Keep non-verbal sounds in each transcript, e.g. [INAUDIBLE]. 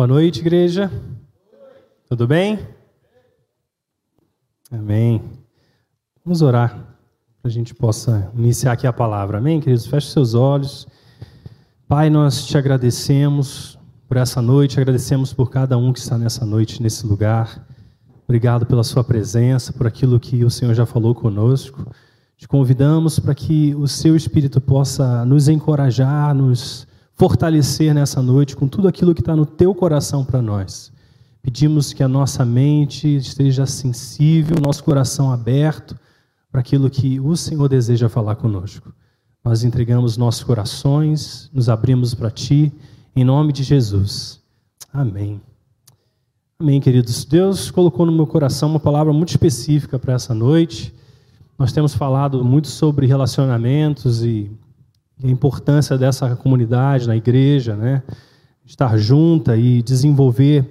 Boa noite, igreja. Tudo bem? Amém. Vamos orar para a gente possa iniciar aqui a palavra. Amém, queridos? Feche seus olhos. Pai, nós te agradecemos por essa noite, agradecemos por cada um que está nessa noite, nesse lugar. Obrigado pela sua presença, por aquilo que o Senhor já falou conosco. Te convidamos para que o seu Espírito possa nos encorajar, nos fortalecer nessa noite com tudo aquilo que está no teu coração para nós. Pedimos que a nossa mente esteja sensível, nosso coração aberto para aquilo que o Senhor deseja falar conosco. Nós entregamos nossos corações, nos abrimos para Ti, em nome de Jesus. Amém. Amém, queridos. Deus colocou no meu coração uma palavra muito específica para essa noite. Nós temos falado muito sobre relacionamentos e a importância dessa comunidade na igreja, né? Estar junta e desenvolver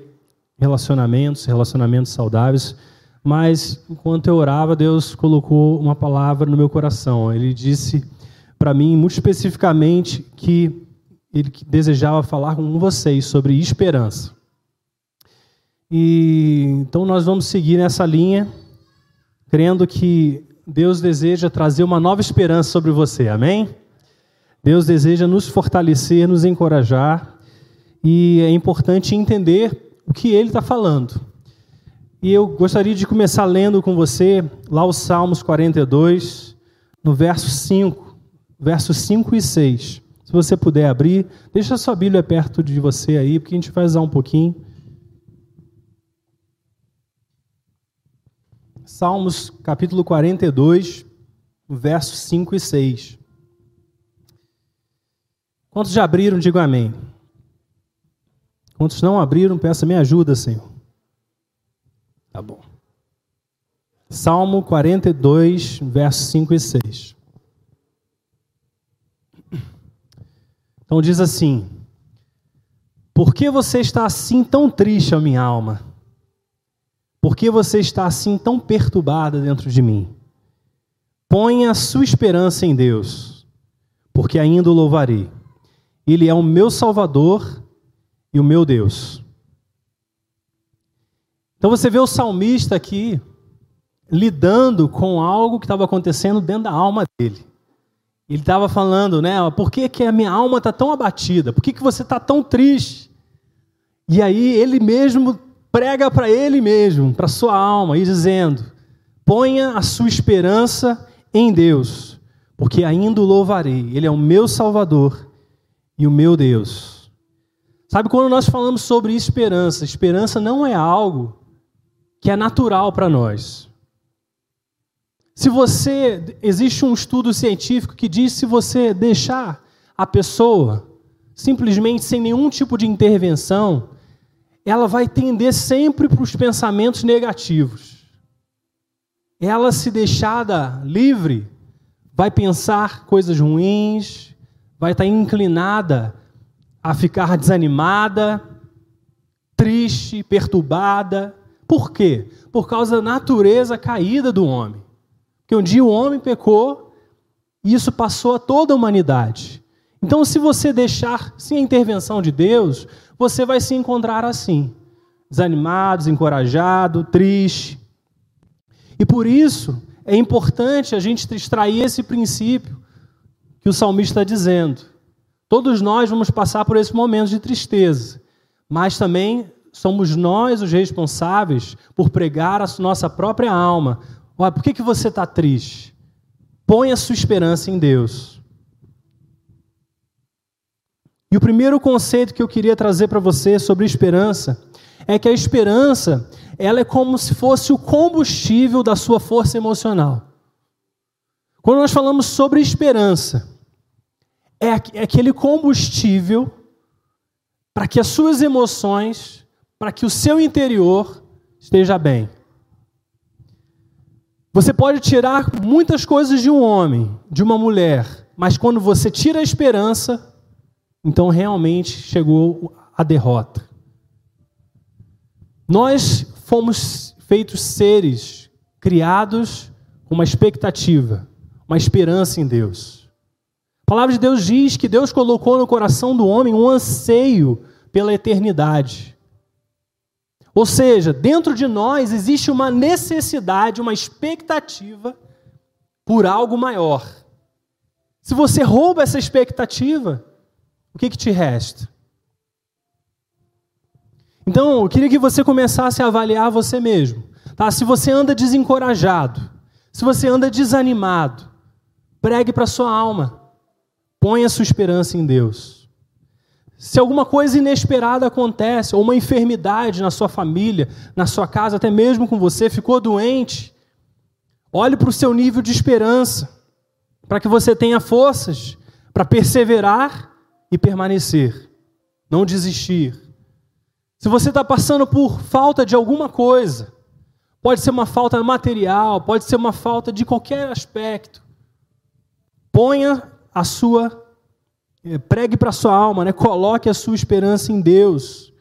relacionamentos, relacionamentos saudáveis. Mas enquanto eu orava, Deus colocou uma palavra no meu coração. Ele disse para mim, muito especificamente, que ele desejava falar com vocês sobre esperança. E então nós vamos seguir nessa linha, crendo que Deus deseja trazer uma nova esperança sobre você. Amém? Deus deseja nos fortalecer, nos encorajar, e é importante entender o que Ele está falando. E eu gostaria de começar lendo com você lá os Salmos 42, no verso 5, versos 5 e 6. Se você puder abrir, deixa a sua Bíblia perto de você aí, porque a gente vai usar um pouquinho. Salmos capítulo 42, versos 5 e 6. Quantos já abriram, digo amém. Quantos não abriram, peça me ajuda, Senhor. Tá bom. Salmo 42, versos 5 e 6. Então diz assim: Por que você está assim tão triste, a minha alma? Por que você está assim tão perturbada dentro de mim? Ponha a sua esperança em Deus, porque ainda o louvarei ele é o meu Salvador e o meu Deus. Então você vê o salmista aqui lidando com algo que estava acontecendo dentro da alma dele. Ele estava falando, né? Por que, que a minha alma está tão abatida? Por que, que você está tão triste? E aí ele mesmo prega para ele mesmo, para sua alma, e dizendo: ponha a sua esperança em Deus, porque ainda o louvarei. Ele é o meu Salvador e o meu Deus. Sabe, quando nós falamos sobre esperança, esperança não é algo que é natural para nós. Se você. Existe um estudo científico que diz se você deixar a pessoa simplesmente sem nenhum tipo de intervenção, ela vai tender sempre para os pensamentos negativos. Ela, se deixada livre, vai pensar coisas ruins, vai estar inclinada a ficar desanimada, triste, perturbada. Por quê? Por causa da natureza caída do homem. Porque um dia o homem pecou e isso passou a toda a humanidade. Então, se você deixar sem a intervenção de Deus, você vai se encontrar assim, desanimado, desencorajado, triste. E por isso é importante a gente extrair esse princípio que o salmista está dizendo. Todos nós vamos passar por esse momento de tristeza, mas também somos nós os responsáveis por pregar a nossa própria alma. Olha, por que, que você está triste? Põe a sua esperança em Deus. E o primeiro conceito que eu queria trazer para você sobre esperança é que a esperança ela é como se fosse o combustível da sua força emocional. Quando nós falamos sobre esperança, é, é aquele combustível para que as suas emoções, para que o seu interior esteja bem. Você pode tirar muitas coisas de um homem, de uma mulher, mas quando você tira a esperança, então realmente chegou a derrota. Nós fomos feitos seres criados com uma expectativa uma esperança em Deus. A palavra de Deus diz que Deus colocou no coração do homem um anseio pela eternidade. Ou seja, dentro de nós existe uma necessidade, uma expectativa por algo maior. Se você rouba essa expectativa, o que, que te resta? Então, eu queria que você começasse a avaliar você mesmo. Tá? Se você anda desencorajado, se você anda desanimado, pregue para sua alma. Ponha sua esperança em Deus. Se alguma coisa inesperada acontece, ou uma enfermidade na sua família, na sua casa, até mesmo com você, ficou doente, olhe para o seu nível de esperança, para que você tenha forças para perseverar e permanecer, não desistir. Se você está passando por falta de alguma coisa, pode ser uma falta material, pode ser uma falta de qualquer aspecto, ponha a sua, eh, pregue para a sua alma, né? coloque a sua esperança em Deus,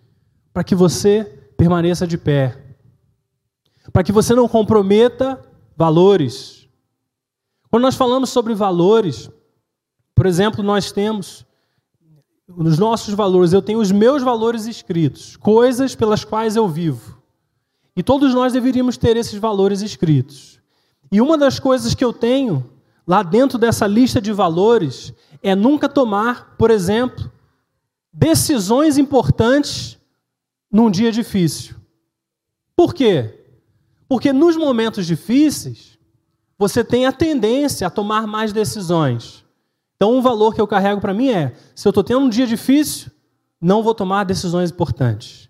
para que você permaneça de pé, para que você não comprometa valores. Quando nós falamos sobre valores, por exemplo, nós temos nos nossos valores, eu tenho os meus valores escritos, coisas pelas quais eu vivo. E todos nós deveríamos ter esses valores escritos. E uma das coisas que eu tenho lá dentro dessa lista de valores é nunca tomar, por exemplo, decisões importantes num dia difícil. Por quê? Porque nos momentos difíceis, você tem a tendência a tomar mais decisões. Então, um valor que eu carrego para mim é: se eu estou tendo um dia difícil, não vou tomar decisões importantes.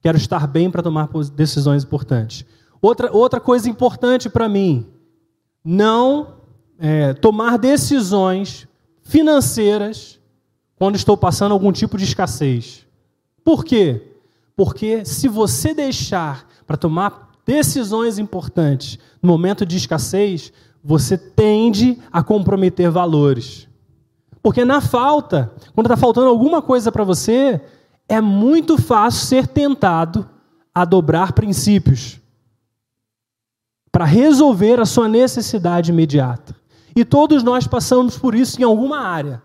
Quero estar bem para tomar decisões importantes. Outra, outra coisa importante para mim: não é, tomar decisões financeiras quando estou passando algum tipo de escassez. Por quê? Porque se você deixar para tomar decisões importantes no momento de escassez, você tende a comprometer valores. Porque na falta, quando está faltando alguma coisa para você, é muito fácil ser tentado a dobrar princípios para resolver a sua necessidade imediata. E todos nós passamos por isso em alguma área.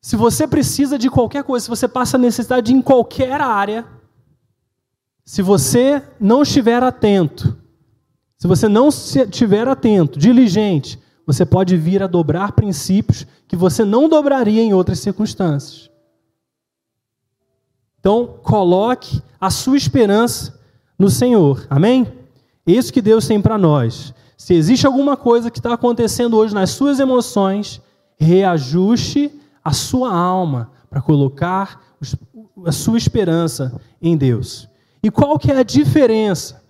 Se você precisa de qualquer coisa, se você passa necessidade em qualquer área, se você não estiver atento, se você não estiver atento, diligente, você pode vir a dobrar princípios que você não dobraria em outras circunstâncias. Então, coloque a sua esperança no Senhor. Amém? Isso que Deus tem para nós. Se existe alguma coisa que está acontecendo hoje nas suas emoções, reajuste a sua alma para colocar a sua esperança em Deus. E qual que é a diferença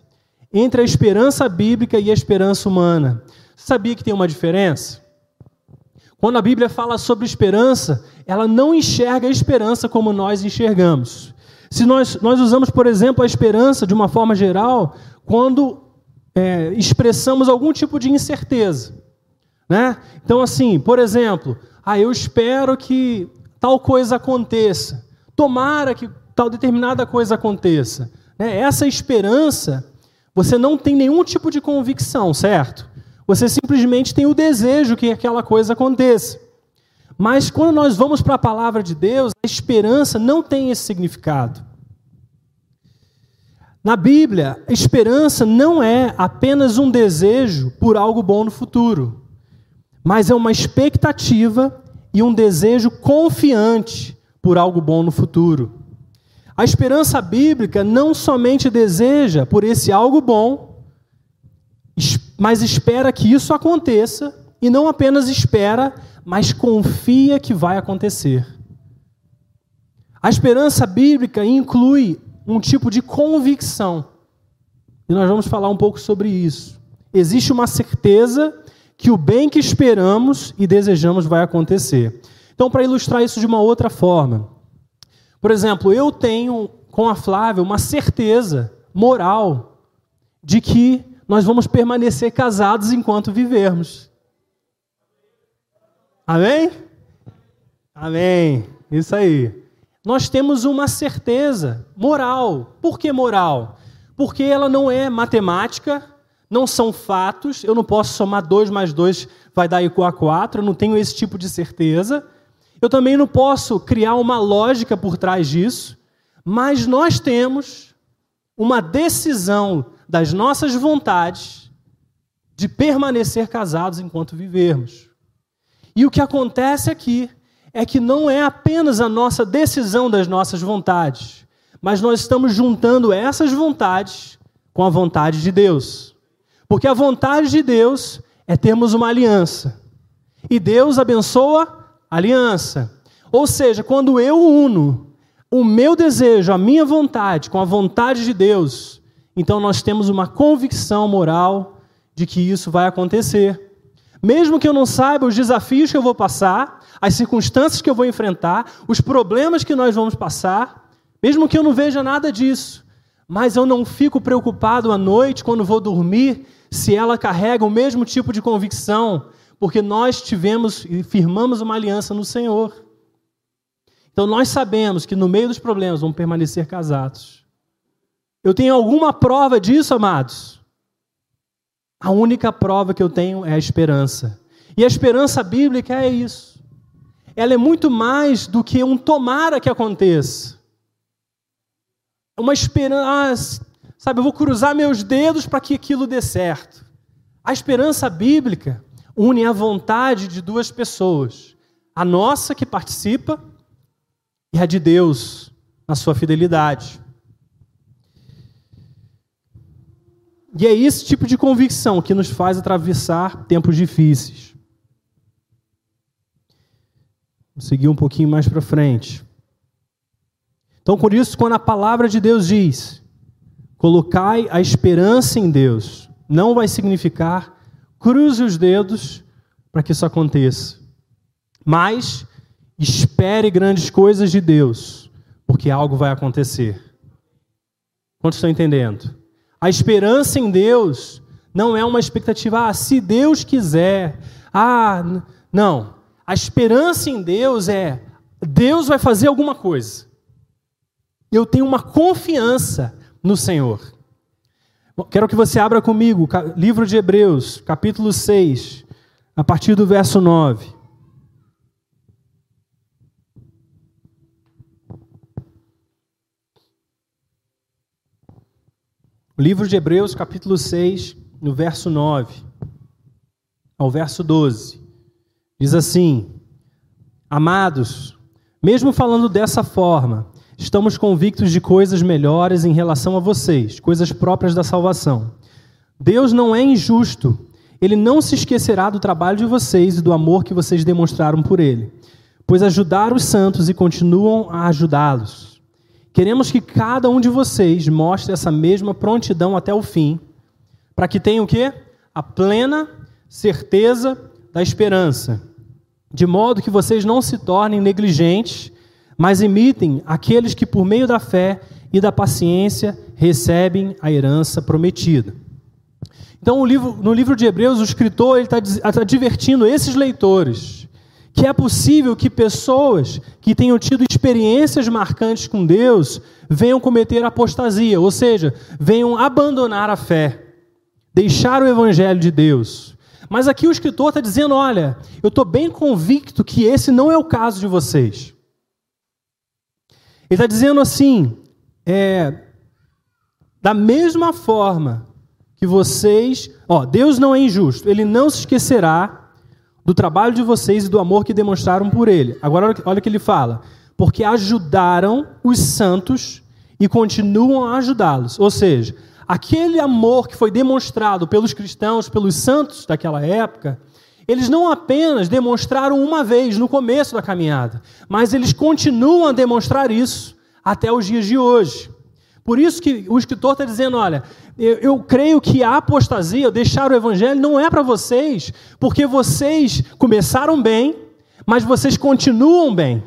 entre a esperança bíblica e a esperança humana? Sabia que tem uma diferença? Quando a Bíblia fala sobre esperança, ela não enxerga a esperança como nós enxergamos. Se nós, nós usamos, por exemplo, a esperança de uma forma geral, quando é, expressamos algum tipo de incerteza. Né? Então, assim, por exemplo, ah, eu espero que tal coisa aconteça, tomara que tal determinada coisa aconteça. Né? Essa esperança, você não tem nenhum tipo de convicção, certo? Você simplesmente tem o desejo que aquela coisa aconteça. Mas quando nós vamos para a palavra de Deus, a esperança não tem esse significado. Na Bíblia, esperança não é apenas um desejo por algo bom no futuro, mas é uma expectativa e um desejo confiante por algo bom no futuro. A esperança bíblica não somente deseja por esse algo bom, mas espera que isso aconteça, e não apenas espera, mas confia que vai acontecer. A esperança bíblica inclui um tipo de convicção. E nós vamos falar um pouco sobre isso. Existe uma certeza que o bem que esperamos e desejamos vai acontecer. Então, para ilustrar isso de uma outra forma, por exemplo, eu tenho com a Flávia uma certeza moral de que nós vamos permanecer casados enquanto vivermos. Amém? Amém. Isso aí nós temos uma certeza moral. Por que moral? Porque ela não é matemática, não são fatos, eu não posso somar 2 mais 2 vai dar igual a 4, eu não tenho esse tipo de certeza. Eu também não posso criar uma lógica por trás disso, mas nós temos uma decisão das nossas vontades de permanecer casados enquanto vivermos. E o que acontece aqui é que não é apenas a nossa decisão das nossas vontades, mas nós estamos juntando essas vontades com a vontade de Deus. Porque a vontade de Deus é termos uma aliança. E Deus abençoa a aliança. Ou seja, quando eu uno o meu desejo, a minha vontade com a vontade de Deus, então nós temos uma convicção moral de que isso vai acontecer. Mesmo que eu não saiba os desafios que eu vou passar, as circunstâncias que eu vou enfrentar, os problemas que nós vamos passar, mesmo que eu não veja nada disso, mas eu não fico preocupado à noite quando vou dormir se ela carrega o mesmo tipo de convicção, porque nós tivemos e firmamos uma aliança no Senhor. Então nós sabemos que no meio dos problemas vamos permanecer casados. Eu tenho alguma prova disso, amados? A única prova que eu tenho é a esperança. E a esperança bíblica é isso. Ela é muito mais do que um tomara que aconteça. Uma esperança, ah, sabe, eu vou cruzar meus dedos para que aquilo dê certo. A esperança bíblica une a vontade de duas pessoas, a nossa que participa e a de Deus na sua fidelidade. E é esse tipo de convicção que nos faz atravessar tempos difíceis. Vou seguir um pouquinho mais para frente. Então, por isso, quando a palavra de Deus diz: colocai a esperança em Deus, não vai significar cruze os dedos para que isso aconteça. Mas Espere grandes coisas de Deus, porque algo vai acontecer. Quantos estão entendendo? A esperança em Deus não é uma expectativa, ah, se Deus quiser. Ah, não. A esperança em Deus é Deus vai fazer alguma coisa. Eu tenho uma confiança no Senhor. Quero que você abra comigo, livro de Hebreus, capítulo 6, a partir do verso 9. Livro de Hebreus, capítulo 6, no verso 9 ao verso 12, diz assim: Amados, mesmo falando dessa forma, estamos convictos de coisas melhores em relação a vocês, coisas próprias da salvação. Deus não é injusto, ele não se esquecerá do trabalho de vocês e do amor que vocês demonstraram por ele, pois ajudaram os santos e continuam a ajudá-los. Queremos que cada um de vocês mostre essa mesma prontidão até o fim, para que tenham o quê? A plena certeza da esperança, de modo que vocês não se tornem negligentes, mas imitem aqueles que por meio da fé e da paciência recebem a herança prometida. Então, no livro de Hebreus, o escritor está tá divertindo esses leitores que é possível que pessoas que tenham tido experiências marcantes com Deus venham cometer apostasia, ou seja, venham abandonar a fé, deixar o evangelho de Deus. Mas aqui o escritor está dizendo: olha, eu estou bem convicto que esse não é o caso de vocês. Ele está dizendo assim: é, da mesma forma que vocês, ó, Deus não é injusto, ele não se esquecerá do trabalho de vocês e do amor que demonstraram por ele. Agora, olha o que ele fala. Porque ajudaram os santos e continuam a ajudá-los. Ou seja, aquele amor que foi demonstrado pelos cristãos, pelos santos daquela época, eles não apenas demonstraram uma vez no começo da caminhada, mas eles continuam a demonstrar isso até os dias de hoje. Por isso que o escritor está dizendo: olha, eu, eu, creio que a apostasia, deixar o evangelho, não é para vocês, porque vocês começaram bem, mas vocês continuam bem.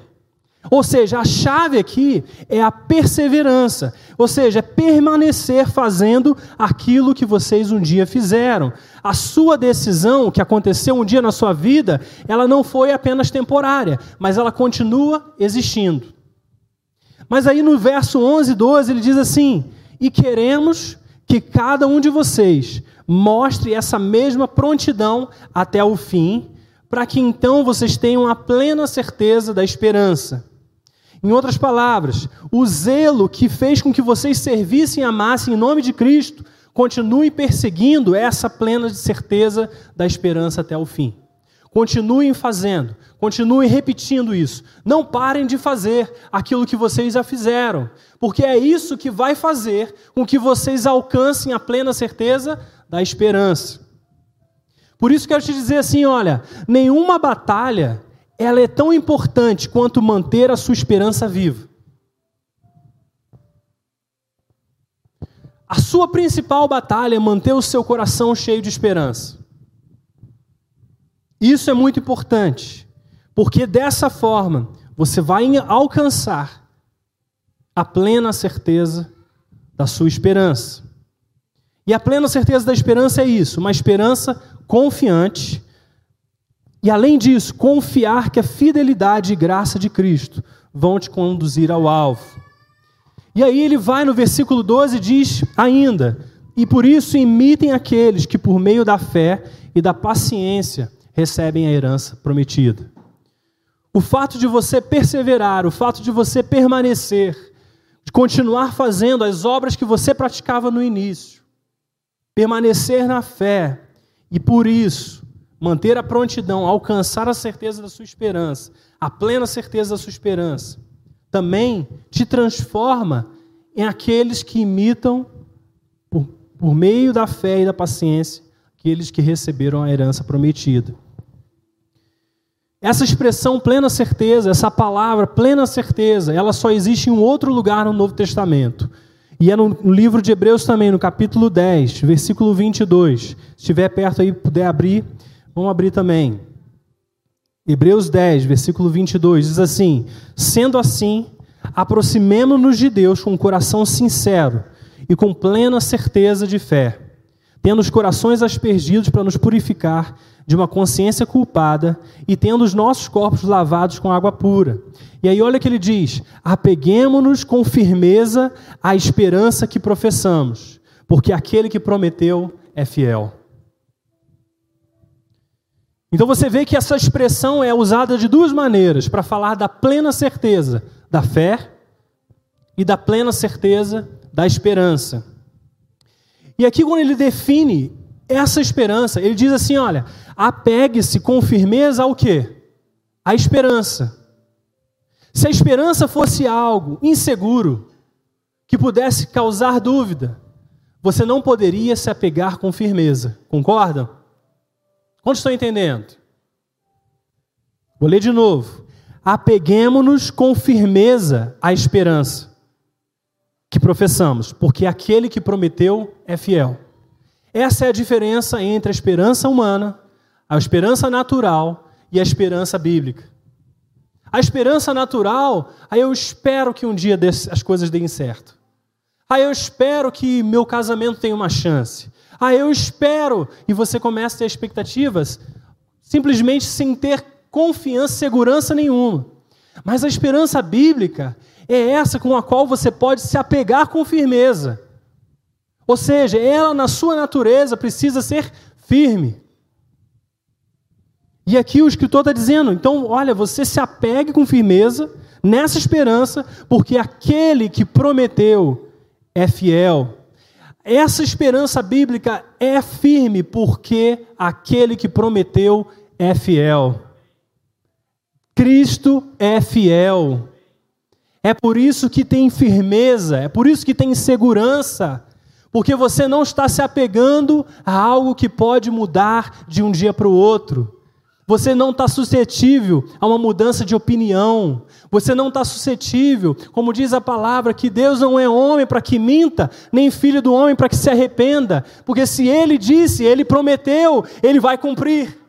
Ou seja, a chave aqui é a perseverança, ou seja, é permanecer fazendo aquilo que vocês um dia fizeram. A sua decisão, que aconteceu um dia na sua vida, ela não foi apenas temporária, mas ela continua existindo. Mas aí no verso 11 e 12 ele diz assim: E queremos que cada um de vocês mostre essa mesma prontidão até o fim, para que então vocês tenham a plena certeza da esperança. Em outras palavras, o zelo que fez com que vocês servissem e amassem em nome de Cristo continue perseguindo essa plena certeza da esperança até o fim. Continuem fazendo, continuem repetindo isso. Não parem de fazer aquilo que vocês já fizeram, porque é isso que vai fazer com que vocês alcancem a plena certeza da esperança. Por isso quero te dizer assim, olha, nenhuma batalha ela é tão importante quanto manter a sua esperança viva. A sua principal batalha é manter o seu coração cheio de esperança. Isso é muito importante, porque dessa forma você vai alcançar a plena certeza da sua esperança. E a plena certeza da esperança é isso, uma esperança confiante. E além disso, confiar que a fidelidade e graça de Cristo vão te conduzir ao alvo. E aí ele vai no versículo 12 e diz ainda: E por isso imitem aqueles que por meio da fé e da paciência recebem a herança prometida. O fato de você perseverar, o fato de você permanecer, de continuar fazendo as obras que você praticava no início, permanecer na fé e por isso manter a prontidão, alcançar a certeza da sua esperança, a plena certeza da sua esperança, também te transforma em aqueles que imitam, por, por meio da fé e da paciência, aqueles que receberam a herança prometida. Essa expressão plena certeza, essa palavra plena certeza, ela só existe em um outro lugar no Novo Testamento. E é no livro de Hebreus também, no capítulo 10, versículo 22. Se estiver perto aí, puder abrir, vamos abrir também. Hebreus 10, versículo 22, diz assim: Sendo assim, aproximemo-nos de Deus com um coração sincero e com plena certeza de fé, tendo os corações aspergidos para nos purificar de uma consciência culpada e tendo os nossos corpos lavados com água pura. E aí olha que ele diz: apeguemos-nos com firmeza à esperança que professamos, porque aquele que prometeu é fiel. Então você vê que essa expressão é usada de duas maneiras para falar da plena certeza da fé e da plena certeza da esperança. E aqui, quando ele define essa esperança, ele diz assim: olha, apegue-se com firmeza ao quê? A esperança. Se a esperança fosse algo inseguro, que pudesse causar dúvida, você não poderia se apegar com firmeza. Concordam? Quantos estão entendendo? Vou ler de novo. Apeguemos-nos com firmeza à esperança que professamos, porque aquele que prometeu é fiel. Essa é a diferença entre a esperança humana a esperança natural e a esperança bíblica. A esperança natural, aí eu espero que um dia as coisas deem certo. Aí eu espero que meu casamento tenha uma chance. Aí eu espero, e você começa a ter expectativas, simplesmente sem ter confiança, segurança nenhuma. Mas a esperança bíblica é essa com a qual você pode se apegar com firmeza. Ou seja, ela na sua natureza precisa ser firme. E aqui o escritor está dizendo: então, olha, você se apegue com firmeza nessa esperança, porque aquele que prometeu é fiel. Essa esperança bíblica é firme, porque aquele que prometeu é fiel. Cristo é fiel. É por isso que tem firmeza, é por isso que tem segurança, porque você não está se apegando a algo que pode mudar de um dia para o outro. Você não está suscetível a uma mudança de opinião. Você não está suscetível, como diz a palavra, que Deus não é homem para que minta, nem filho do homem para que se arrependa. Porque se ele disse, ele prometeu, ele vai cumprir.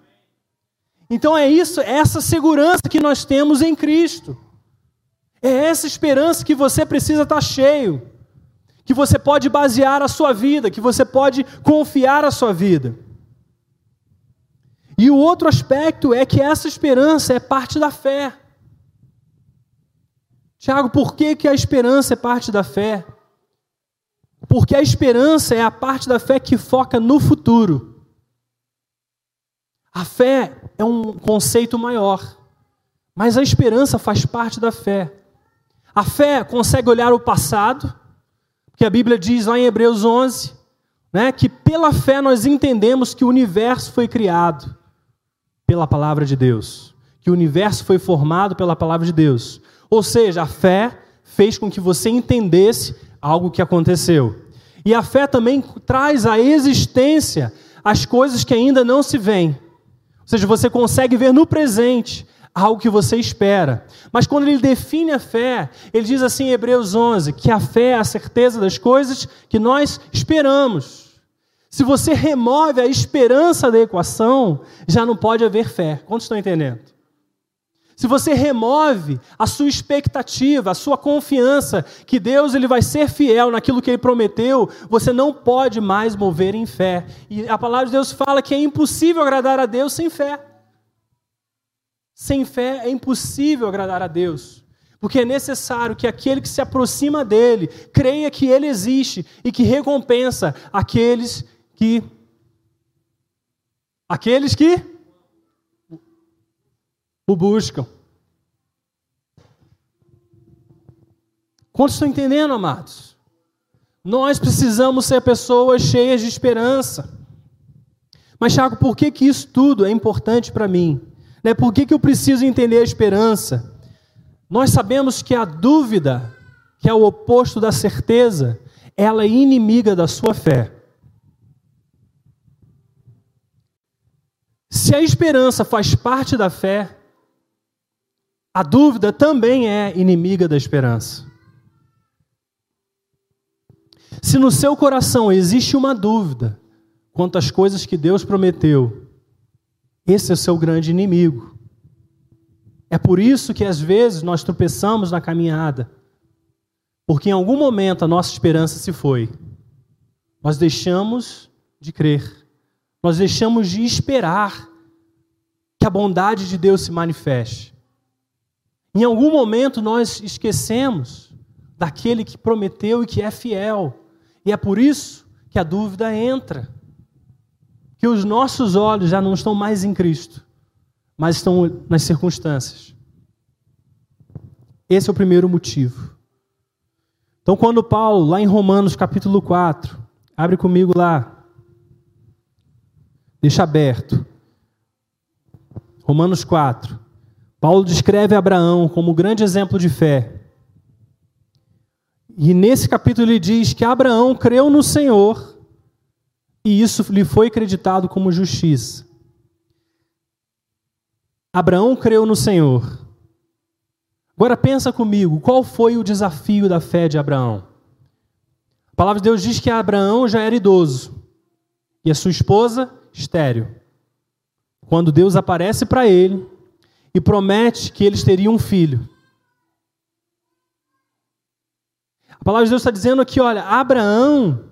Então é isso, é essa segurança que nós temos em Cristo. É essa esperança que você precisa estar tá cheio. Que você pode basear a sua vida, que você pode confiar a sua vida. E o outro aspecto é que essa esperança é parte da fé. Tiago, por que, que a esperança é parte da fé? Porque a esperança é a parte da fé que foca no futuro. A fé é um conceito maior, mas a esperança faz parte da fé. A fé consegue olhar o passado, que a Bíblia diz lá em Hebreus 11, né, que pela fé nós entendemos que o universo foi criado pela palavra de Deus, que o universo foi formado pela palavra de Deus. Ou seja, a fé fez com que você entendesse algo que aconteceu. E a fé também traz à existência as coisas que ainda não se veem. Ou seja, você consegue ver no presente algo que você espera. Mas quando ele define a fé, ele diz assim em Hebreus 11, que a fé é a certeza das coisas que nós esperamos. Se você remove a esperança da equação, já não pode haver fé. Quantos estão entendendo? Se você remove a sua expectativa, a sua confiança que Deus ele vai ser fiel naquilo que ele prometeu, você não pode mais mover em fé. E a palavra de Deus fala que é impossível agradar a Deus sem fé. Sem fé é impossível agradar a Deus. Porque é necessário que aquele que se aproxima dele creia que ele existe e que recompensa aqueles que aqueles que o buscam. Quantos estão entendendo, amados? Nós precisamos ser pessoas cheias de esperança. Mas, Tiago, por que, que isso tudo é importante para mim? Né? Por que, que eu preciso entender a esperança? Nós sabemos que a dúvida, que é o oposto da certeza, ela é inimiga da sua fé. Se a esperança faz parte da fé, a dúvida também é inimiga da esperança. Se no seu coração existe uma dúvida quanto às coisas que Deus prometeu, esse é o seu grande inimigo. É por isso que às vezes nós tropeçamos na caminhada, porque em algum momento a nossa esperança se foi. Nós deixamos de crer, nós deixamos de esperar que a bondade de Deus se manifeste. Em algum momento nós esquecemos daquele que prometeu e que é fiel. E é por isso que a dúvida entra. Que os nossos olhos já não estão mais em Cristo, mas estão nas circunstâncias. Esse é o primeiro motivo. Então, quando Paulo, lá em Romanos capítulo 4, abre comigo lá, deixa aberto. Romanos 4. Paulo descreve Abraão como um grande exemplo de fé. E nesse capítulo ele diz que Abraão creu no Senhor e isso lhe foi acreditado como justiça. Abraão creu no Senhor. Agora pensa comigo, qual foi o desafio da fé de Abraão? A palavra de Deus diz que Abraão já era idoso e a sua esposa estéril. Quando Deus aparece para ele, e promete que eles teriam um filho. A palavra de Deus está dizendo aqui: olha, Abraão,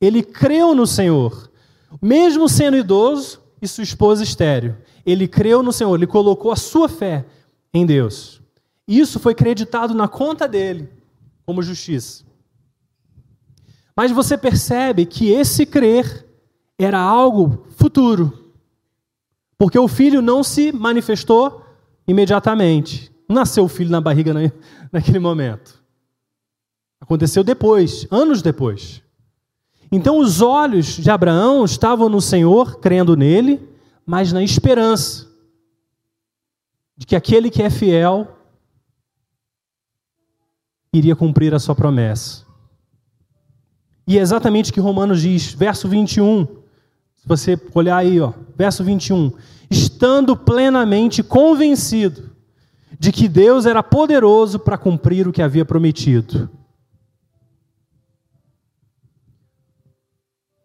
ele creu no Senhor, mesmo sendo idoso e sua esposa estéreo. Ele creu no Senhor, ele colocou a sua fé em Deus. Isso foi creditado na conta dele como justiça. Mas você percebe que esse crer era algo futuro. Porque o filho não se manifestou imediatamente. Nasceu o filho na barriga [LAUGHS] naquele momento. Aconteceu depois, anos depois. Então os olhos de Abraão estavam no Senhor, crendo nele, mas na esperança de que aquele que é fiel iria cumprir a sua promessa. E é exatamente o que Romanos diz, verso 21. Se você olhar aí, ó, verso 21. Estando plenamente convencido de que Deus era poderoso para cumprir o que havia prometido.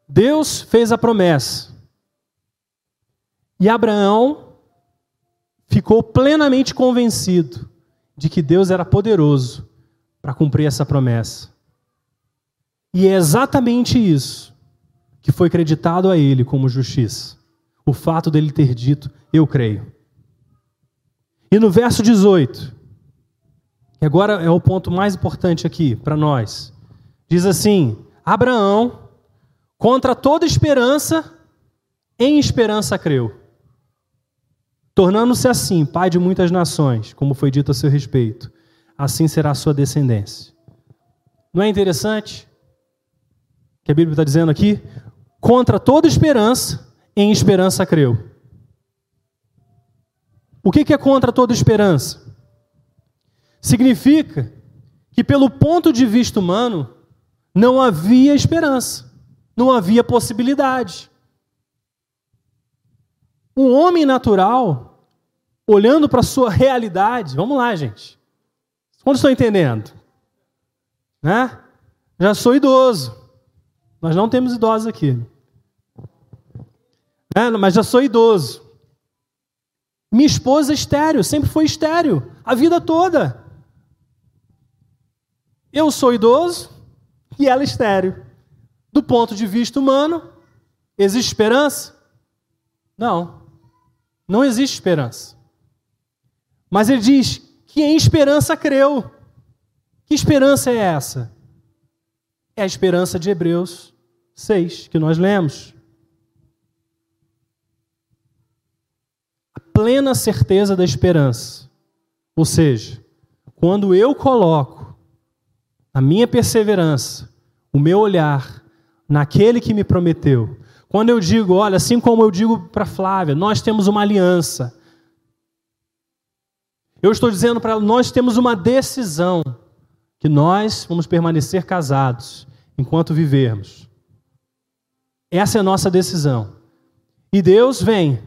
Deus fez a promessa. E Abraão ficou plenamente convencido de que Deus era poderoso para cumprir essa promessa. E é exatamente isso que foi creditado a ele como justiça. O fato dele ter dito, eu creio. E no verso 18, que agora é o ponto mais importante aqui para nós, diz assim: Abraão, contra toda esperança, em esperança creu, tornando-se assim pai de muitas nações, como foi dito a seu respeito. assim será a sua descendência. Não é interessante? Que a Bíblia está dizendo aqui? Contra toda esperança, em esperança creu. O que é contra toda esperança? Significa que, pelo ponto de vista humano, não havia esperança, não havia possibilidade. Um homem natural, olhando para a sua realidade, vamos lá, gente. Quando estou entendendo? Né? Já sou idoso. Nós não temos idosos aqui. Né? Mas já sou idoso. Minha esposa é estéreo, sempre foi estéreo, a vida toda. Eu sou idoso e ela é estéreo. Do ponto de vista humano, existe esperança? Não. Não existe esperança. Mas ele diz que em esperança creu. Que esperança é essa? É a esperança de Hebreus 6, que nós lemos. A plena certeza da esperança. Ou seja, quando eu coloco a minha perseverança, o meu olhar naquele que me prometeu. Quando eu digo, olha, assim como eu digo para Flávia, nós temos uma aliança. Eu estou dizendo para ela, nós temos uma decisão que nós vamos permanecer casados enquanto vivermos. Essa é a nossa decisão. E Deus vem,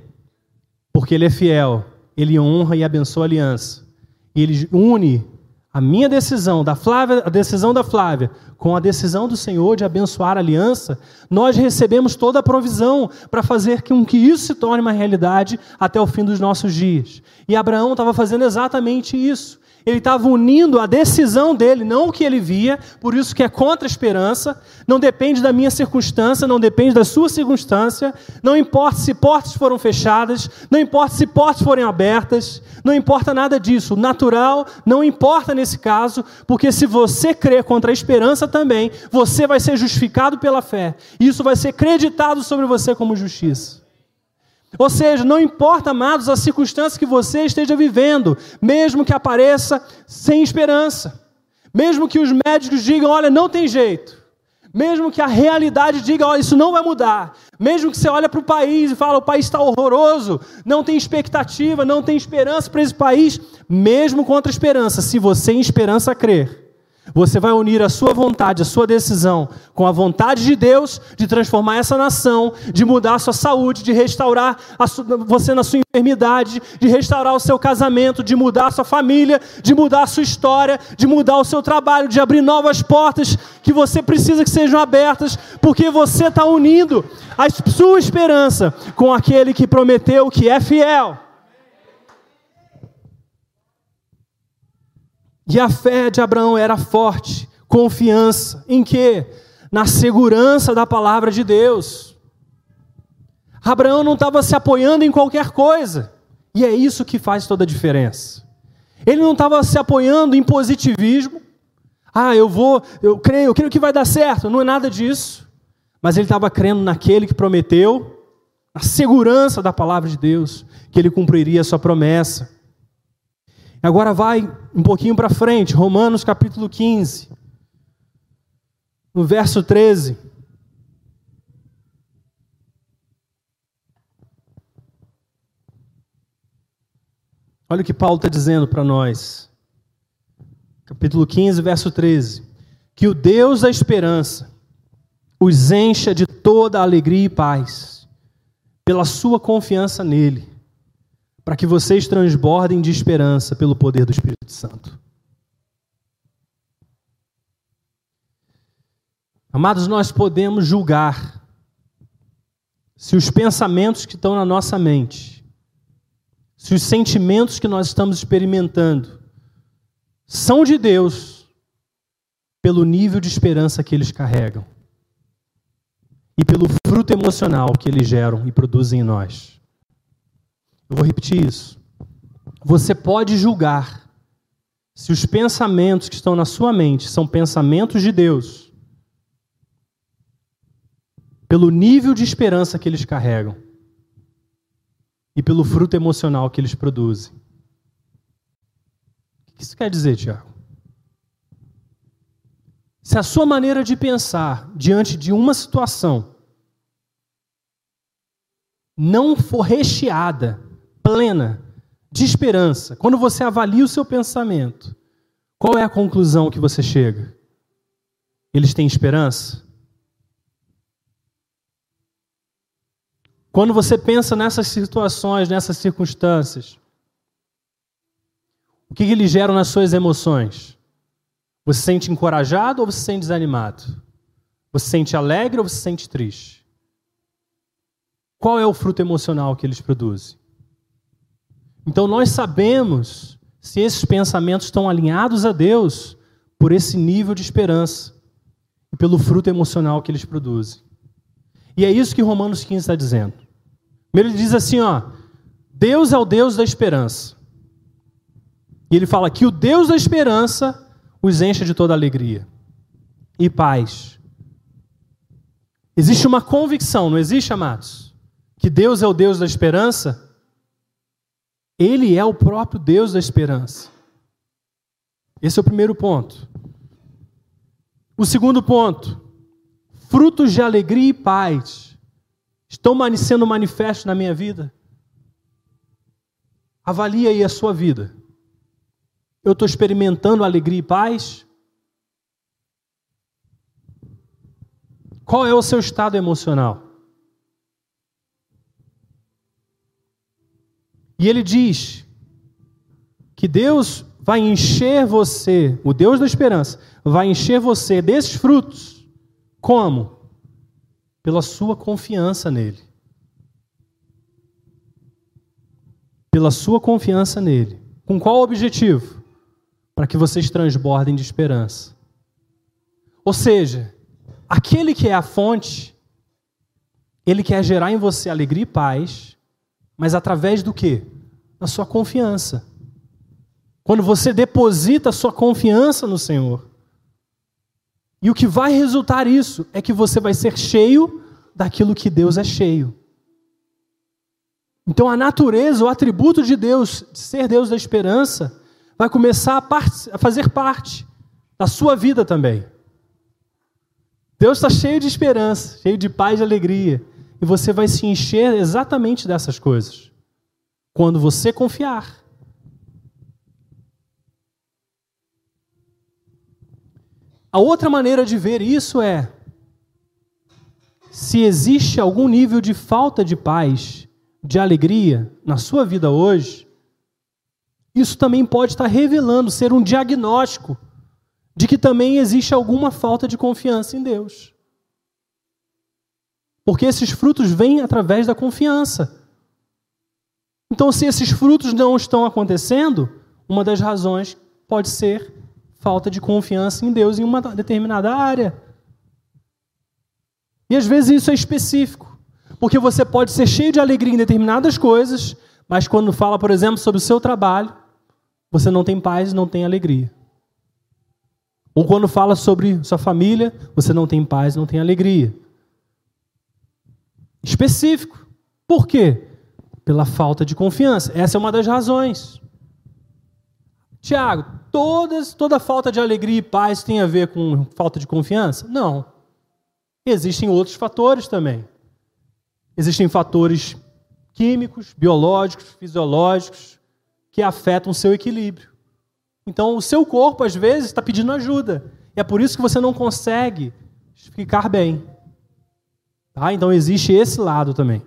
porque Ele é fiel, Ele honra e abençoa a aliança. E Ele une a minha decisão, da Flávia, a decisão da Flávia, com a decisão do Senhor de abençoar a aliança, nós recebemos toda a provisão para fazer com que isso se torne uma realidade até o fim dos nossos dias. E Abraão estava fazendo exatamente isso. Ele estava unindo a decisão dele, não o que ele via, por isso que é contra a esperança, não depende da minha circunstância, não depende da sua circunstância, não importa se portas foram fechadas, não importa se portas forem abertas, não importa nada disso. O natural não importa nesse caso, porque se você crer contra a esperança também, você vai ser justificado pela fé, e isso vai ser creditado sobre você como justiça. Ou seja, não importa, amados, a circunstância que você esteja vivendo, mesmo que apareça sem esperança, mesmo que os médicos digam, olha, não tem jeito, mesmo que a realidade diga, olha, isso não vai mudar, mesmo que você olhe para o país e fala, o país está horroroso, não tem expectativa, não tem esperança para esse país, mesmo contra a esperança, se você em esperança crer, você vai unir a sua vontade, a sua decisão, com a vontade de Deus de transformar essa nação, de mudar a sua saúde, de restaurar sua, você na sua enfermidade, de restaurar o seu casamento, de mudar a sua família, de mudar a sua história, de mudar o seu trabalho, de abrir novas portas que você precisa que sejam abertas, porque você está unindo a sua esperança com aquele que prometeu que é fiel. E a fé de Abraão era forte, confiança em quê? Na segurança da palavra de Deus. Abraão não estava se apoiando em qualquer coisa. E é isso que faz toda a diferença. Ele não estava se apoiando em positivismo. Ah, eu vou, eu creio, eu creio que vai dar certo. Não é nada disso. Mas ele estava crendo naquele que prometeu, na segurança da palavra de Deus, que ele cumpriria a sua promessa. Agora vai um pouquinho para frente, Romanos capítulo 15, no verso 13. Olha o que Paulo está dizendo para nós. Capítulo 15, verso 13. Que o Deus da esperança os encha de toda alegria e paz, pela sua confiança nele para que vocês transbordem de esperança pelo poder do Espírito Santo. Amados, nós podemos julgar se os pensamentos que estão na nossa mente, se os sentimentos que nós estamos experimentando são de Deus, pelo nível de esperança que eles carregam e pelo fruto emocional que eles geram e produzem em nós. Eu vou repetir isso. Você pode julgar se os pensamentos que estão na sua mente são pensamentos de Deus, pelo nível de esperança que eles carregam e pelo fruto emocional que eles produzem. O que isso quer dizer, Tiago? Se a sua maneira de pensar diante de uma situação não for recheada, plena de esperança, quando você avalia o seu pensamento, qual é a conclusão que você chega? Eles têm esperança? Quando você pensa nessas situações, nessas circunstâncias, o que, eles geram nas suas emoções? Você se sente encorajado ou você se sente desanimado? Você se sente alegre ou você se sente triste? Qual é o fruto emocional que eles produzem? Então nós sabemos se esses pensamentos estão alinhados a Deus por esse nível de esperança e pelo fruto emocional que eles produzem. E é isso que Romanos 15 está dizendo. Ele diz assim, ó, Deus é o Deus da esperança. E ele fala que o Deus da esperança os encha de toda alegria e paz. Existe uma convicção, não existe, amados? Que Deus é o Deus da esperança? Ele é o próprio Deus da esperança. Esse é o primeiro ponto. O segundo ponto, frutos de alegria e paz estão sendo manifestos na minha vida? Avalie aí a sua vida. Eu estou experimentando alegria e paz? Qual é o seu estado emocional? E ele diz que Deus vai encher você, o Deus da esperança, vai encher você desses frutos. Como? Pela sua confiança nele. Pela sua confiança nele. Com qual objetivo? para que vocês transbordem de esperança. Ou seja, aquele que é a fonte, ele quer gerar em você alegria e paz, mas através do que? Da sua confiança. Quando você deposita a sua confiança no Senhor. E o que vai resultar isso é que você vai ser cheio daquilo que Deus é cheio. Então a natureza, o atributo de Deus, de ser Deus da esperança, vai começar a, a fazer parte da sua vida também. Deus está cheio de esperança, cheio de paz e alegria. E você vai se encher exatamente dessas coisas. Quando você confiar. A outra maneira de ver isso é: se existe algum nível de falta de paz, de alegria na sua vida hoje, isso também pode estar revelando, ser um diagnóstico de que também existe alguma falta de confiança em Deus. Porque esses frutos vêm através da confiança. Então, se esses frutos não estão acontecendo, uma das razões pode ser falta de confiança em Deus em uma determinada área. E às vezes isso é específico, porque você pode ser cheio de alegria em determinadas coisas, mas quando fala, por exemplo, sobre o seu trabalho, você não tem paz, não tem alegria. Ou quando fala sobre sua família, você não tem paz, não tem alegria. Específico. Por quê? Pela falta de confiança. Essa é uma das razões. Tiago, todas, toda falta de alegria e paz tem a ver com falta de confiança? Não. Existem outros fatores também. Existem fatores químicos, biológicos, fisiológicos, que afetam o seu equilíbrio. Então, o seu corpo, às vezes, está pedindo ajuda. E é por isso que você não consegue ficar bem. Tá? Então, existe esse lado também.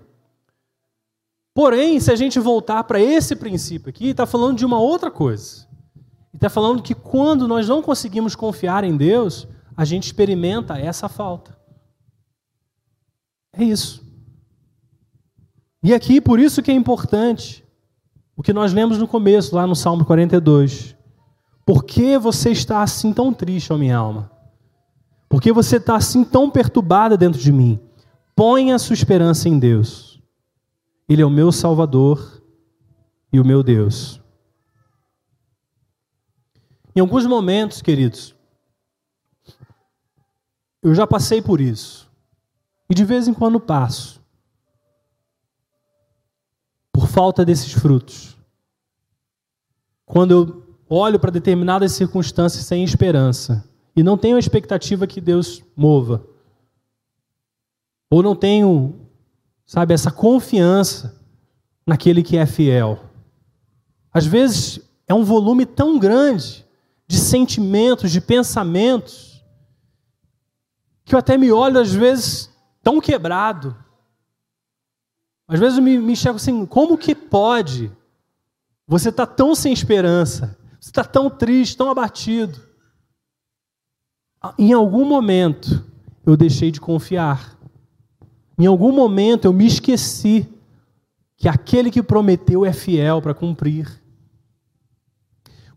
Porém, se a gente voltar para esse princípio aqui, está falando de uma outra coisa. Está falando que quando nós não conseguimos confiar em Deus, a gente experimenta essa falta. É isso. E aqui, por isso que é importante o que nós lemos no começo, lá no Salmo 42. Por que você está assim tão triste, ó minha alma? Por que você está assim tão perturbada dentro de mim? Ponha a sua esperança em Deus. Ele é o meu Salvador e o meu Deus. Em alguns momentos, queridos, eu já passei por isso. E de vez em quando passo por falta desses frutos. Quando eu olho para determinadas circunstâncias sem esperança e não tenho a expectativa que Deus mova. Ou não tenho, sabe, essa confiança naquele que é fiel. Às vezes é um volume tão grande de sentimentos, de pensamentos, que eu até me olho, às vezes, tão quebrado. Às vezes eu me, me enxergo assim: como que pode? Você está tão sem esperança, você está tão triste, tão abatido. Em algum momento eu deixei de confiar. Em algum momento eu me esqueci que aquele que prometeu é fiel para cumprir.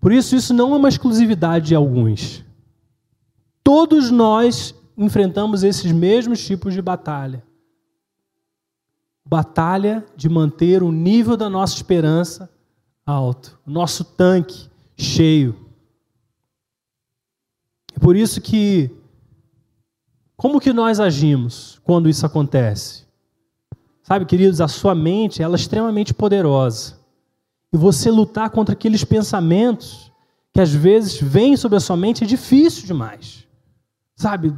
Por isso, isso não é uma exclusividade de alguns. Todos nós enfrentamos esses mesmos tipos de batalha. Batalha de manter o nível da nossa esperança alto, o nosso tanque cheio. É por isso que como que nós agimos quando isso acontece? Sabe, queridos, a sua mente ela é extremamente poderosa. E você lutar contra aqueles pensamentos que às vezes vêm sobre a sua mente é difícil demais. Sabe,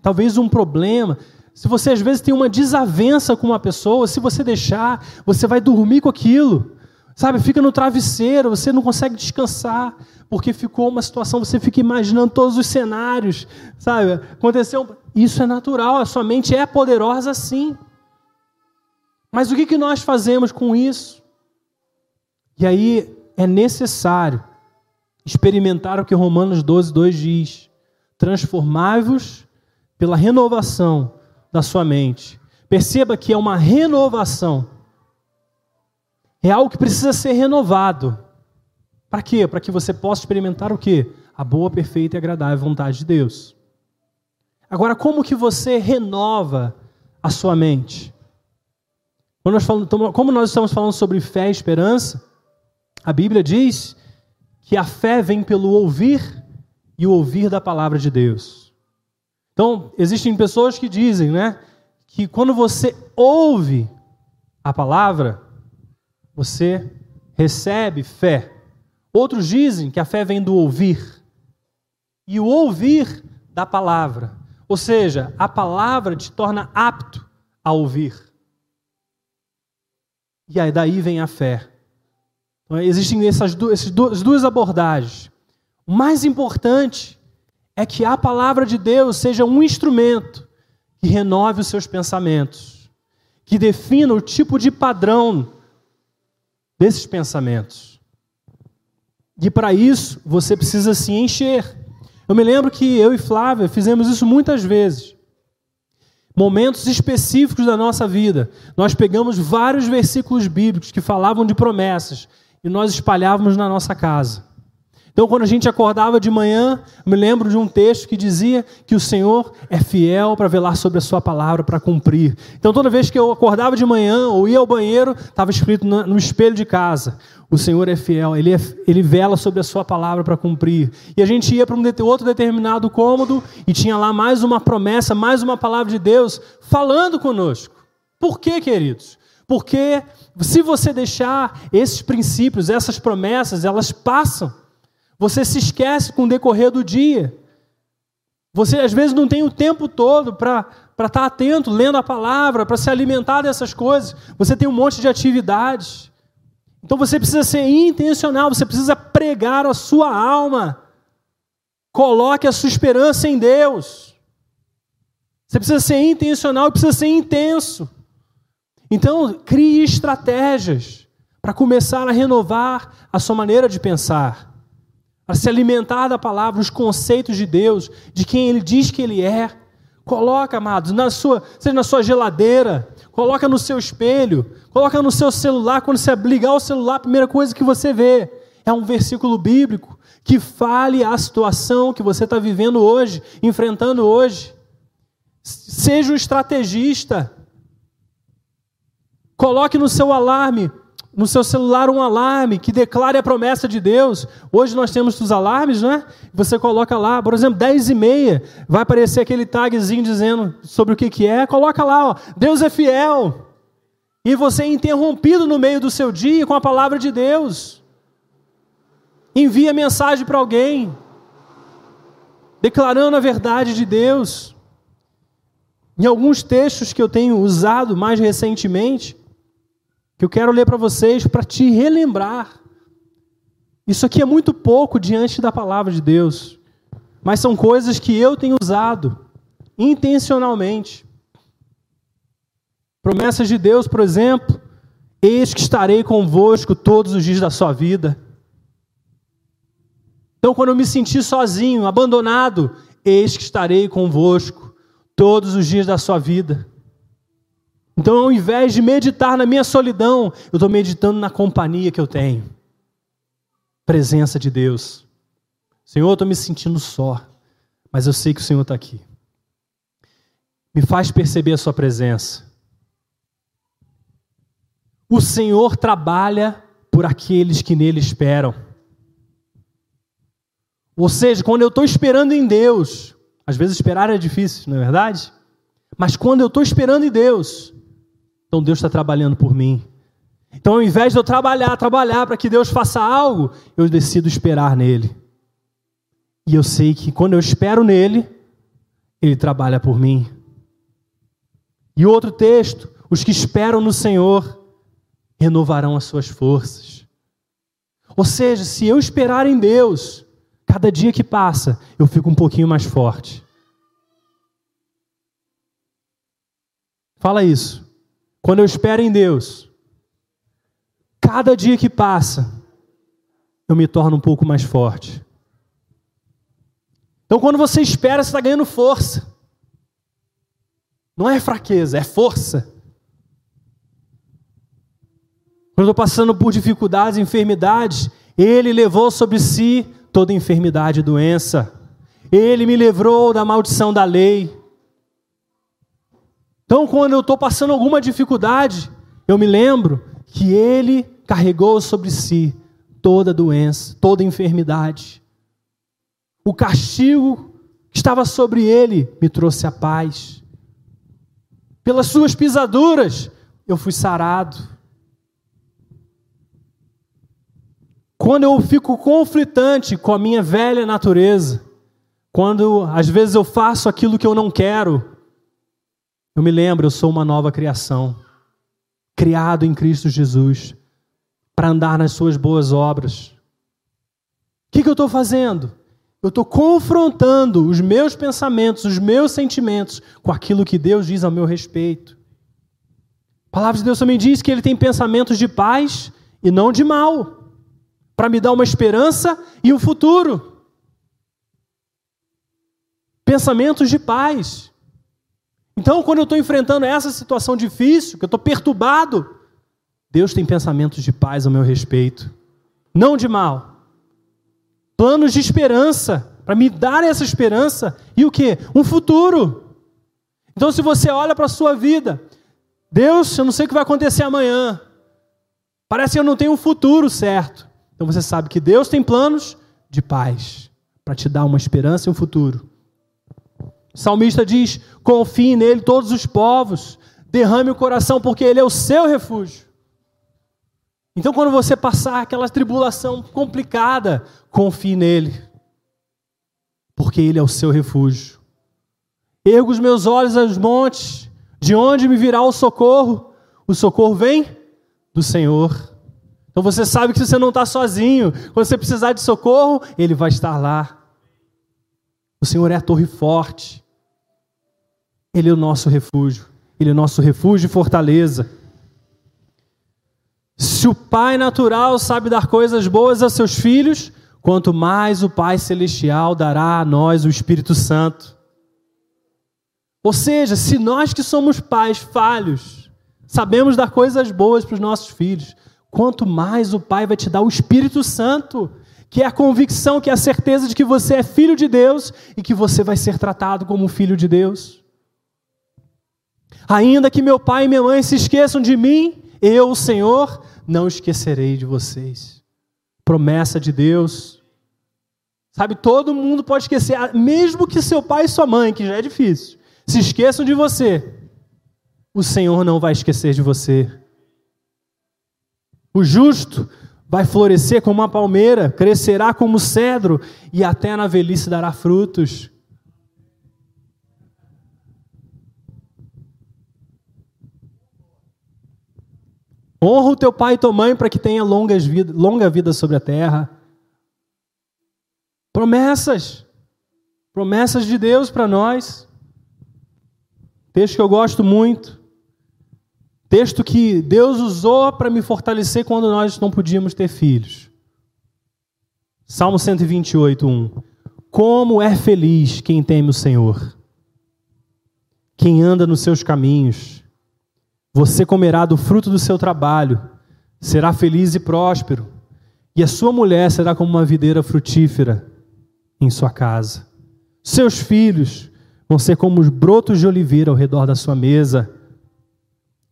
talvez um problema. Se você às vezes tem uma desavença com uma pessoa, se você deixar, você vai dormir com aquilo. Sabe, fica no travesseiro, você não consegue descansar, porque ficou uma situação, você fica imaginando todos os cenários, sabe? Aconteceu, isso é natural, a sua mente é poderosa sim. Mas o que, que nós fazemos com isso? E aí é necessário experimentar o que Romanos 12, 2 diz: transformai-vos pela renovação da sua mente. Perceba que é uma renovação. É algo que precisa ser renovado. Para quê? Para que você possa experimentar o quê? A boa, perfeita e agradável vontade de Deus. Agora, como que você renova a sua mente? Nós falamos, como nós estamos falando sobre fé e esperança, a Bíblia diz que a fé vem pelo ouvir e o ouvir da palavra de Deus. Então, existem pessoas que dizem, né, que quando você ouve a palavra, você recebe fé. Outros dizem que a fé vem do ouvir. E o ouvir da palavra. Ou seja, a palavra te torna apto a ouvir. E aí daí vem a fé. Então, existem essas duas, essas duas abordagens. O mais importante é que a palavra de Deus seja um instrumento que renove os seus pensamentos, que defina o tipo de padrão desses pensamentos. E para isso, você precisa se encher. Eu me lembro que eu e Flávia fizemos isso muitas vezes momentos específicos da nossa vida, nós pegamos vários versículos bíblicos que falavam de promessas e nós espalhávamos na nossa casa. Então, quando a gente acordava de manhã, me lembro de um texto que dizia que o Senhor é fiel para velar sobre a Sua palavra para cumprir. Então, toda vez que eu acordava de manhã ou ia ao banheiro, estava escrito no espelho de casa: O Senhor é fiel, Ele, é, ele vela sobre a Sua palavra para cumprir. E a gente ia para um outro determinado cômodo e tinha lá mais uma promessa, mais uma palavra de Deus falando conosco. Por quê, queridos? Porque se você deixar esses princípios, essas promessas, elas passam. Você se esquece com o decorrer do dia. Você às vezes não tem o tempo todo para estar tá atento, lendo a palavra, para se alimentar dessas coisas. Você tem um monte de atividades. Então você precisa ser intencional, você precisa pregar a sua alma. Coloque a sua esperança em Deus. Você precisa ser intencional e precisa ser intenso. Então, crie estratégias para começar a renovar a sua maneira de pensar a se alimentar da palavra, os conceitos de Deus, de quem Ele diz que Ele é. Coloca, amados, na sua, seja na sua geladeira, coloca no seu espelho, coloca no seu celular. Quando você ligar o celular, a primeira coisa que você vê é um versículo bíblico que fale a situação que você está vivendo hoje, enfrentando hoje. Seja um estrategista. Coloque no seu alarme no seu celular um alarme que declare a promessa de Deus. Hoje nós temos os alarmes, né? Você coloca lá, por exemplo, 10 e meia, vai aparecer aquele tagzinho dizendo sobre o que, que é. Coloca lá, ó, Deus é fiel. E você é interrompido no meio do seu dia com a palavra de Deus. Envia mensagem para alguém. declarando a verdade de Deus. Em alguns textos que eu tenho usado mais recentemente, eu quero ler para vocês para te relembrar. Isso aqui é muito pouco diante da palavra de Deus, mas são coisas que eu tenho usado intencionalmente. Promessas de Deus, por exemplo, eis que estarei convosco todos os dias da sua vida. Então, quando eu me sentir sozinho, abandonado, eis que estarei convosco todos os dias da sua vida. Então, ao invés de meditar na minha solidão, eu estou meditando na companhia que eu tenho. Presença de Deus. Senhor, eu estou me sentindo só, mas eu sei que o Senhor está aqui. Me faz perceber a Sua presença. O Senhor trabalha por aqueles que nele esperam. Ou seja, quando eu estou esperando em Deus, às vezes esperar é difícil, não é verdade? Mas quando eu estou esperando em Deus, então Deus está trabalhando por mim. Então, ao invés de eu trabalhar, trabalhar para que Deus faça algo, eu decido esperar nele. E eu sei que quando eu espero nele, ele trabalha por mim. E outro texto: os que esperam no Senhor renovarão as suas forças. Ou seja, se eu esperar em Deus, cada dia que passa, eu fico um pouquinho mais forte. Fala isso. Quando eu espero em Deus, cada dia que passa, eu me torno um pouco mais forte. Então, quando você espera, você está ganhando força. Não é fraqueza, é força. Quando eu estou passando por dificuldades, enfermidades, Ele levou sobre si toda enfermidade e doença. Ele me livrou da maldição da lei. Então, quando eu estou passando alguma dificuldade, eu me lembro que Ele carregou sobre si toda doença, toda enfermidade. O castigo que estava sobre Ele me trouxe a paz. Pelas suas pisaduras, eu fui sarado. Quando eu fico conflitante com a minha velha natureza, quando às vezes eu faço aquilo que eu não quero, eu me lembro, eu sou uma nova criação, criado em Cristo Jesus, para andar nas suas boas obras. O que, que eu estou fazendo? Eu estou confrontando os meus pensamentos, os meus sentimentos com aquilo que Deus diz ao meu respeito. A palavra de Deus também diz que Ele tem pensamentos de paz e não de mal para me dar uma esperança e um futuro. Pensamentos de paz. Então, quando eu estou enfrentando essa situação difícil, que eu estou perturbado, Deus tem pensamentos de paz ao meu respeito, não de mal. Planos de esperança, para me dar essa esperança e o que? Um futuro. Então, se você olha para a sua vida, Deus, eu não sei o que vai acontecer amanhã. Parece que eu não tenho um futuro certo. Então você sabe que Deus tem planos de paz para te dar uma esperança e um futuro. O salmista diz: confie nele todos os povos, derrame o coração, porque ele é o seu refúgio. Então, quando você passar aquela tribulação complicada, confie nele, porque ele é o seu refúgio. Ergo os meus olhos aos montes, de onde me virá o socorro? O socorro vem do Senhor então você sabe que você não está sozinho. Quando você precisar de socorro, Ele vai estar lá. O Senhor é a torre forte. Ele é o nosso refúgio. Ele é o nosso refúgio e fortaleza. Se o Pai natural sabe dar coisas boas a seus filhos, quanto mais o Pai celestial dará a nós o Espírito Santo. Ou seja, se nós que somos pais falhos, sabemos dar coisas boas para os nossos filhos, quanto mais o Pai vai te dar o Espírito Santo, que é a convicção, que é a certeza de que você é filho de Deus e que você vai ser tratado como filho de Deus. Ainda que meu pai e minha mãe se esqueçam de mim, eu, o Senhor, não esquecerei de vocês. Promessa de Deus. Sabe, todo mundo pode esquecer, mesmo que seu pai e sua mãe, que já é difícil, se esqueçam de você, o Senhor não vai esquecer de você. O justo vai florescer como uma palmeira, crescerá como cedro e até na velhice dará frutos. Honra o teu pai e tua mãe para que tenha longas vida, longa vida sobre a terra. Promessas. Promessas de Deus para nós. Texto que eu gosto muito. Texto que Deus usou para me fortalecer quando nós não podíamos ter filhos. Salmo 128, 1. Como é feliz quem teme o Senhor, quem anda nos seus caminhos. Você comerá do fruto do seu trabalho, será feliz e próspero, e a sua mulher será como uma videira frutífera em sua casa. Seus filhos vão ser como os brotos de oliveira ao redor da sua mesa.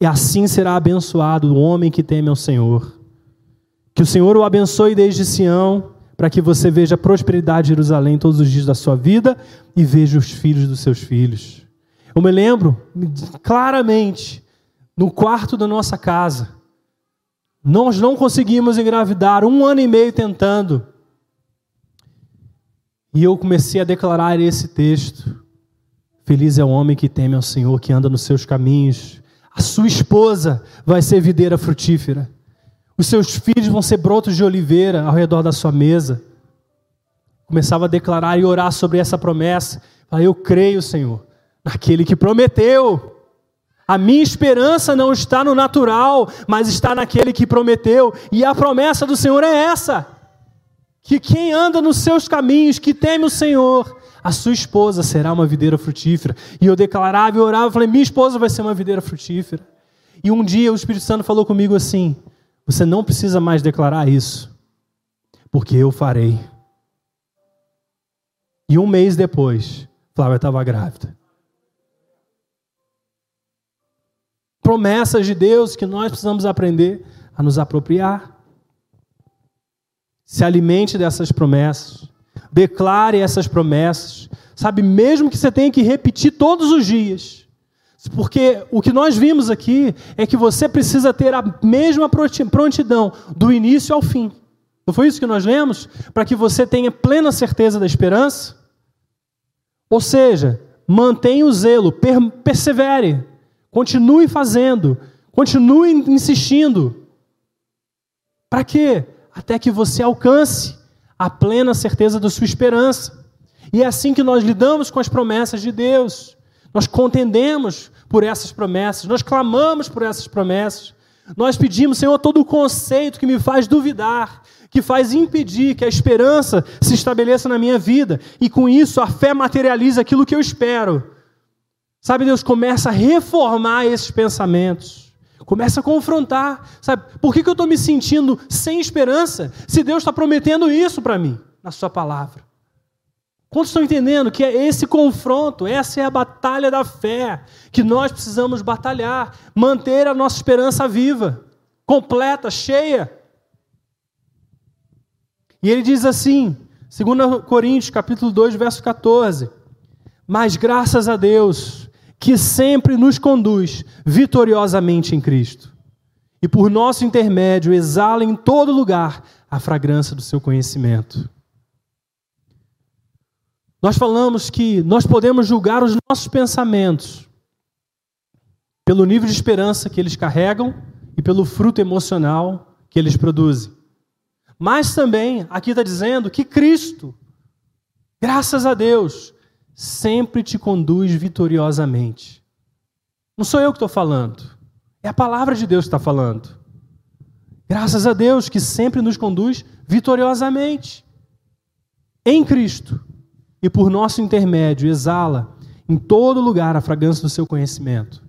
E assim será abençoado o homem que teme ao Senhor. Que o Senhor o abençoe desde Sião, para que você veja prosperidade de Jerusalém todos os dias da sua vida e veja os filhos dos seus filhos. Eu me lembro claramente, no quarto da nossa casa, nós não conseguimos engravidar, um ano e meio tentando. E eu comecei a declarar esse texto. Feliz é o homem que teme ao Senhor, que anda nos seus caminhos. A sua esposa vai ser videira frutífera. Os seus filhos vão ser brotos de oliveira ao redor da sua mesa. Começava a declarar e orar sobre essa promessa. Eu creio, Senhor, naquele que prometeu. A minha esperança não está no natural, mas está naquele que prometeu. E a promessa do Senhor é essa: que quem anda nos seus caminhos, que teme o Senhor, a sua esposa será uma videira frutífera. E eu declarava e orava, falei, minha esposa vai ser uma videira frutífera. E um dia o Espírito Santo falou comigo assim: você não precisa mais declarar isso, porque eu farei. E um mês depois, Flávia estava grávida. Promessas de Deus que nós precisamos aprender a nos apropriar. Se alimente dessas promessas. Declare essas promessas. Sabe, mesmo que você tenha que repetir todos os dias. Porque o que nós vimos aqui é que você precisa ter a mesma prontidão do início ao fim. Não foi isso que nós lemos? Para que você tenha plena certeza da esperança? Ou seja, mantenha o zelo, per persevere, continue fazendo, continue insistindo. Para quê? Até que você alcance a plena certeza da sua esperança. E é assim que nós lidamos com as promessas de Deus. Nós contendemos por essas promessas, nós clamamos por essas promessas. Nós pedimos, Senhor, todo o conceito que me faz duvidar, que faz impedir que a esperança se estabeleça na minha vida, e com isso a fé materializa aquilo que eu espero. Sabe, Deus começa a reformar esses pensamentos. Começa a confrontar, sabe? Por que, que eu estou me sentindo sem esperança se Deus está prometendo isso para mim na Sua palavra? Quantos estão entendendo que é esse confronto, essa é a batalha da fé que nós precisamos batalhar, manter a nossa esperança viva, completa, cheia. E ele diz assim, 2 Coríntios, capítulo 2, verso 14: Mas graças a Deus, que sempre nos conduz vitoriosamente em Cristo. E por nosso intermédio exala em todo lugar a fragrância do seu conhecimento. Nós falamos que nós podemos julgar os nossos pensamentos pelo nível de esperança que eles carregam e pelo fruto emocional que eles produzem. Mas também, aqui está dizendo que Cristo, graças a Deus, sempre te conduz vitoriosamente. Não sou eu que estou falando, é a palavra de Deus que está falando. Graças a Deus que sempre nos conduz vitoriosamente em Cristo e por nosso intermédio exala em todo lugar a fragrância do seu conhecimento.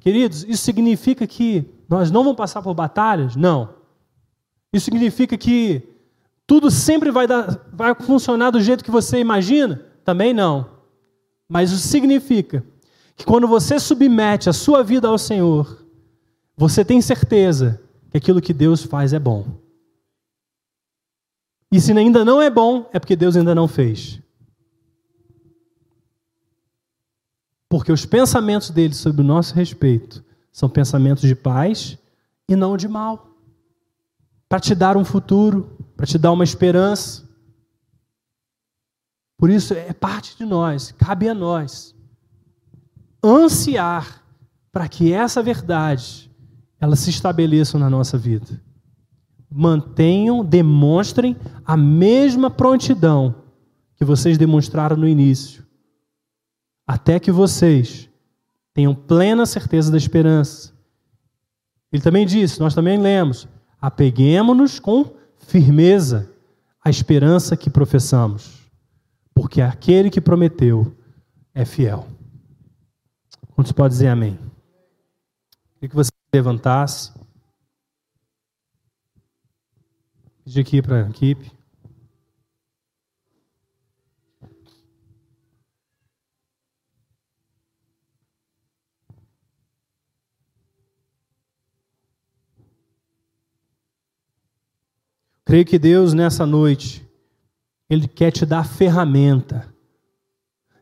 Queridos, isso significa que nós não vamos passar por batalhas? Não. Isso significa que tudo sempre vai, dar, vai funcionar do jeito que você imagina? Também não. Mas isso significa que quando você submete a sua vida ao Senhor, você tem certeza que aquilo que Deus faz é bom. E se ainda não é bom, é porque Deus ainda não fez. Porque os pensamentos dele sobre o nosso respeito são pensamentos de paz e não de mal. Para te dar um futuro, para te dar uma esperança. Por isso, é parte de nós, cabe a nós ansiar para que essa verdade elas se estabeleçam na nossa vida. Mantenham, demonstrem a mesma prontidão que vocês demonstraram no início, até que vocês tenham plena certeza da esperança. Ele também disse, nós também lemos: apeguemos-nos com firmeza à esperança que professamos, porque aquele que prometeu é fiel. Quantos pode dizer amém? Queria que você levantasse. Pedir aqui para a equipe. Creio que Deus, nessa noite, Ele quer te dar ferramenta.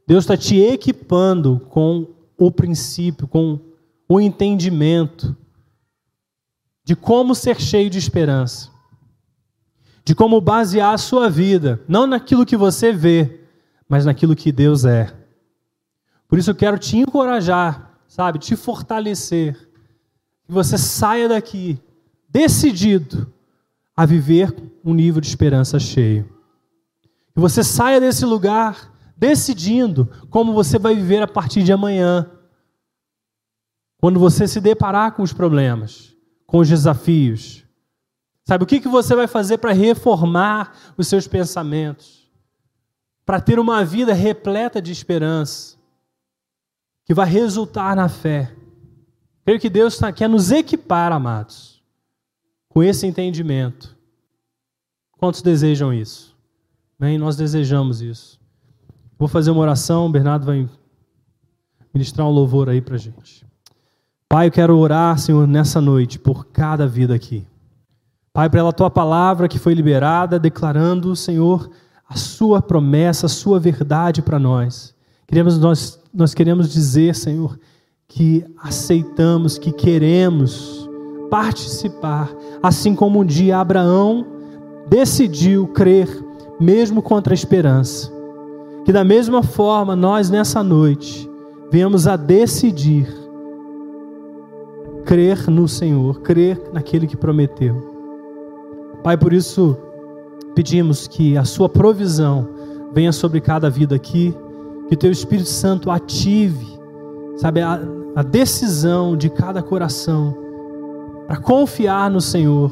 Deus está te equipando com o princípio, com o entendimento de como ser cheio de esperança, de como basear a sua vida, não naquilo que você vê, mas naquilo que Deus é. Por isso eu quero te encorajar, sabe, te fortalecer, que você saia daqui decidido a viver um nível de esperança cheio. Que você saia desse lugar decidindo como você vai viver a partir de amanhã. Quando você se deparar com os problemas, com os desafios. Sabe o que, que você vai fazer para reformar os seus pensamentos? Para ter uma vida repleta de esperança, que vai resultar na fé. Creio que Deus quer nos equipar, amados com esse entendimento. Quantos desejam isso? Bem, nós desejamos isso. Vou fazer uma oração, o Bernardo vai ministrar um louvor aí para gente. Pai, eu quero orar, Senhor, nessa noite por cada vida aqui. Pai, pela tua palavra que foi liberada, declarando, Senhor, a sua promessa, a sua verdade para nós. Queremos, nós, nós queremos dizer, Senhor, que aceitamos, que queremos participar, assim como um dia Abraão decidiu crer, mesmo contra a esperança. Que da mesma forma nós nessa noite venhamos a decidir crer no Senhor, crer naquele que prometeu. Pai, por isso pedimos que a sua provisão venha sobre cada vida aqui, que o teu Espírito Santo ative, sabe, a, a decisão de cada coração para confiar no Senhor